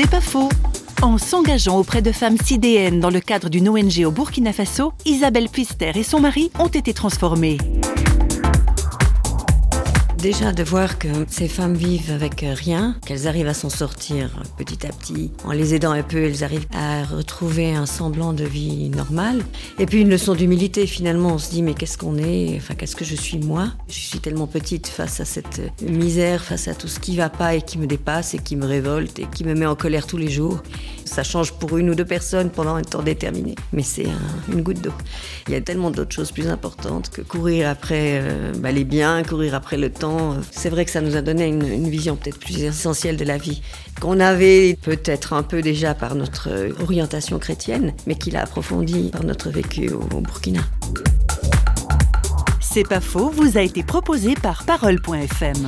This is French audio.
C'est pas faux. En s'engageant auprès de femmes sidéennes dans le cadre d'une ONG au Burkina Faso, Isabelle Pister et son mari ont été transformés. Déjà de voir que ces femmes vivent avec rien, qu'elles arrivent à s'en sortir petit à petit, en les aidant un peu, elles arrivent à retrouver un semblant de vie normale. Et puis une leçon d'humilité finalement, on se dit mais qu'est-ce qu'on est, enfin qu'est-ce que je suis moi? Je suis tellement petite face à cette misère, face à tout ce qui va pas et qui me dépasse et qui me révolte et qui me met en colère tous les jours. Ça change pour une ou deux personnes pendant un temps déterminé, mais c'est une goutte d'eau. Il y a tellement d'autres choses plus importantes que courir après euh, bah, les biens, courir après le temps c'est vrai que ça nous a donné une, vision peut-être plus essentielle de la vie, qu'on avait peut-être un peu déjà par notre orientation chrétienne, mais qu'il a approfondi par notre vécu au, au Burkina. C'est pas faux, vous a été proposé par Parole.fm.